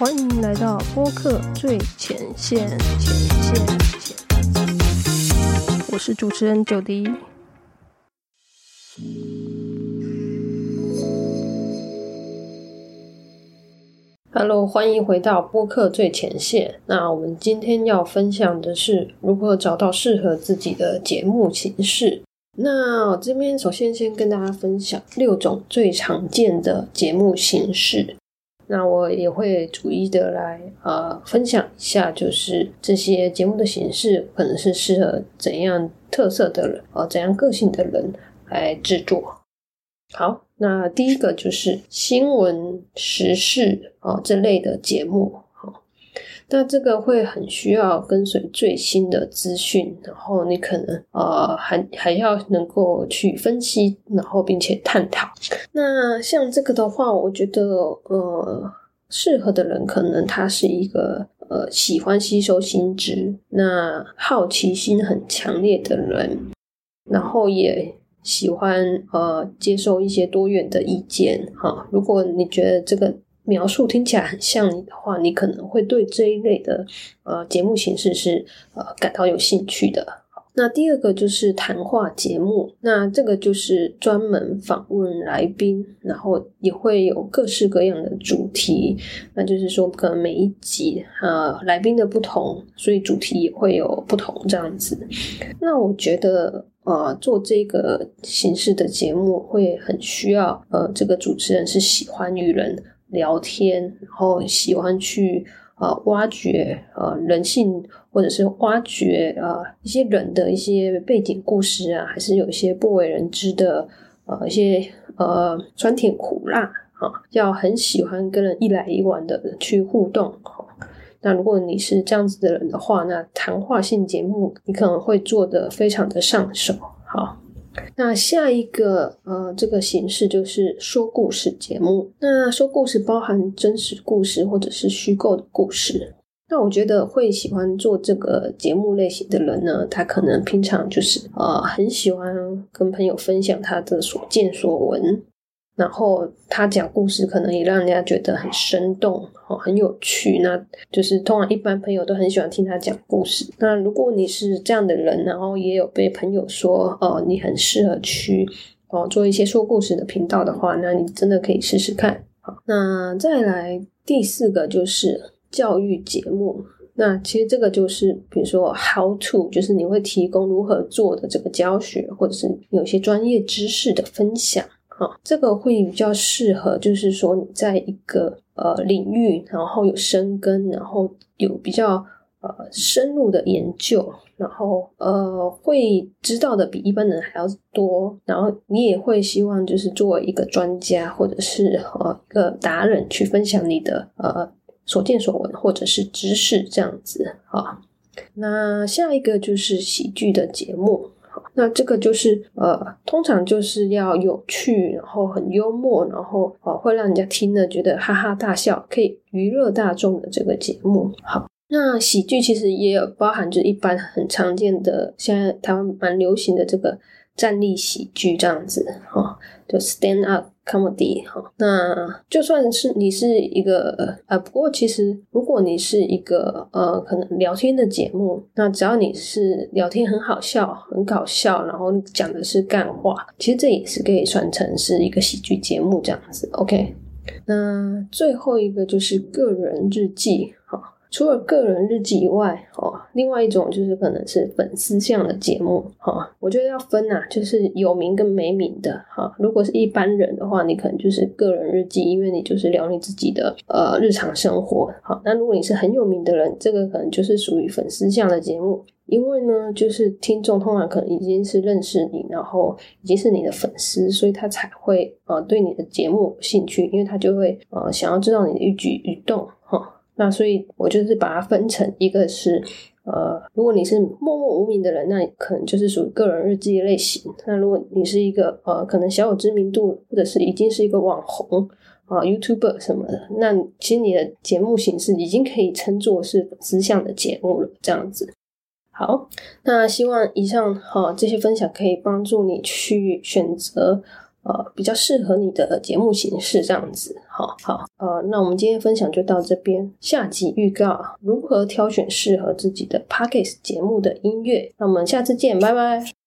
欢迎来到播客最前线，前线，我是主持人九迪。Hello，欢迎回到播客最前线。那我们今天要分享的是如何找到适合自己的节目形式。那我这边首先先跟大家分享六种最常见的节目形式。那我也会逐一的来呃分享一下，就是这些节目的形式可能是适合怎样特色的人，呃怎样个性的人来制作。好，那第一个就是新闻时事啊这类的节目。那这个会很需要跟随最新的资讯，然后你可能呃还还要能够去分析，然后并且探讨。那像这个的话，我觉得呃适合的人可能他是一个呃喜欢吸收新知，那好奇心很强烈的人，然后也喜欢呃接受一些多元的意见哈。如果你觉得这个。描述听起来很像你的话，你可能会对这一类的呃节目形式是呃感到有兴趣的。那第二个就是谈话节目，那这个就是专门访问来宾，然后也会有各式各样的主题。那就是说，可能每一集呃来宾的不同，所以主题也会有不同这样子。那我觉得呃做这个形式的节目会很需要呃这个主持人是喜欢与人。聊天，然后喜欢去呃挖掘呃人性，或者是挖掘呃一些人的一些背景故事啊，还是有一些不为人知的呃一些呃酸甜苦辣啊，要很喜欢跟人一来一往的去互动。那如果你是这样子的人的话，那谈话性节目你可能会做的非常的上手。好。那下一个呃，这个形式就是说故事节目。那说故事包含真实故事或者是虚构的故事。那我觉得会喜欢做这个节目类型的人呢，他可能平常就是呃很喜欢跟朋友分享他的所见所闻。然后他讲故事，可能也让人家觉得很生动哦，很有趣。那就是通常一般朋友都很喜欢听他讲故事。那如果你是这样的人，然后也有被朋友说哦，你很适合去哦做一些说故事的频道的话，那你真的可以试试看。好，那再来第四个就是教育节目。那其实这个就是比如说 how to，就是你会提供如何做的这个教学，或者是有些专业知识的分享。啊，这个会比较适合，就是说你在一个呃领域，然后有深耕，然后有比较呃深入的研究，然后呃会知道的比一般人还要多，然后你也会希望就是作为一个专家或者是呃一个达人去分享你的呃所见所闻或者是知识这样子啊。那下一个就是喜剧的节目。那这个就是呃，通常就是要有趣，然后很幽默，然后呃，会让人家听了觉得哈哈大笑，可以娱乐大众的这个节目。好，那喜剧其实也有包含，着一般很常见的，现在台湾蛮流行的这个站立喜剧这样子，哈，就 stand up。comedy 哈，那就算是你是一个呃，不过其实如果你是一个呃，可能聊天的节目，那只要你是聊天很好笑、很搞笑，然后讲的是干话，其实这也是可以算成是一个喜剧节目这样子。OK，那最后一个就是个人日记哈。除了个人日记以外，哦，另外一种就是可能是粉丝向的节目，哈，我觉得要分啊，就是有名跟没名的，哈。如果是一般人的话，你可能就是个人日记，因为你就是聊你自己的呃日常生活，好。那如果你是很有名的人，这个可能就是属于粉丝向的节目，因为呢，就是听众通常可能已经是认识你，然后已经是你的粉丝，所以他才会呃对你的节目有兴趣，因为他就会呃想要知道你的一举一动，哈。那所以，我就是把它分成一个是，呃，如果你是默默无名的人，那你可能就是属于个人日记类型。那如果你是一个呃，可能小有知名度，或者是已经是一个网红啊，YouTuber 什么的，那其实你的节目形式已经可以称作是粉丝向的节目了。这样子，好，那希望以上哈这些分享可以帮助你去选择。呃，比较适合你的节目形式这样子，好好，呃，那我们今天分享就到这边。下集预告：如何挑选适合自己的 p o c k e t 节目的音乐。那我们下次见，拜拜。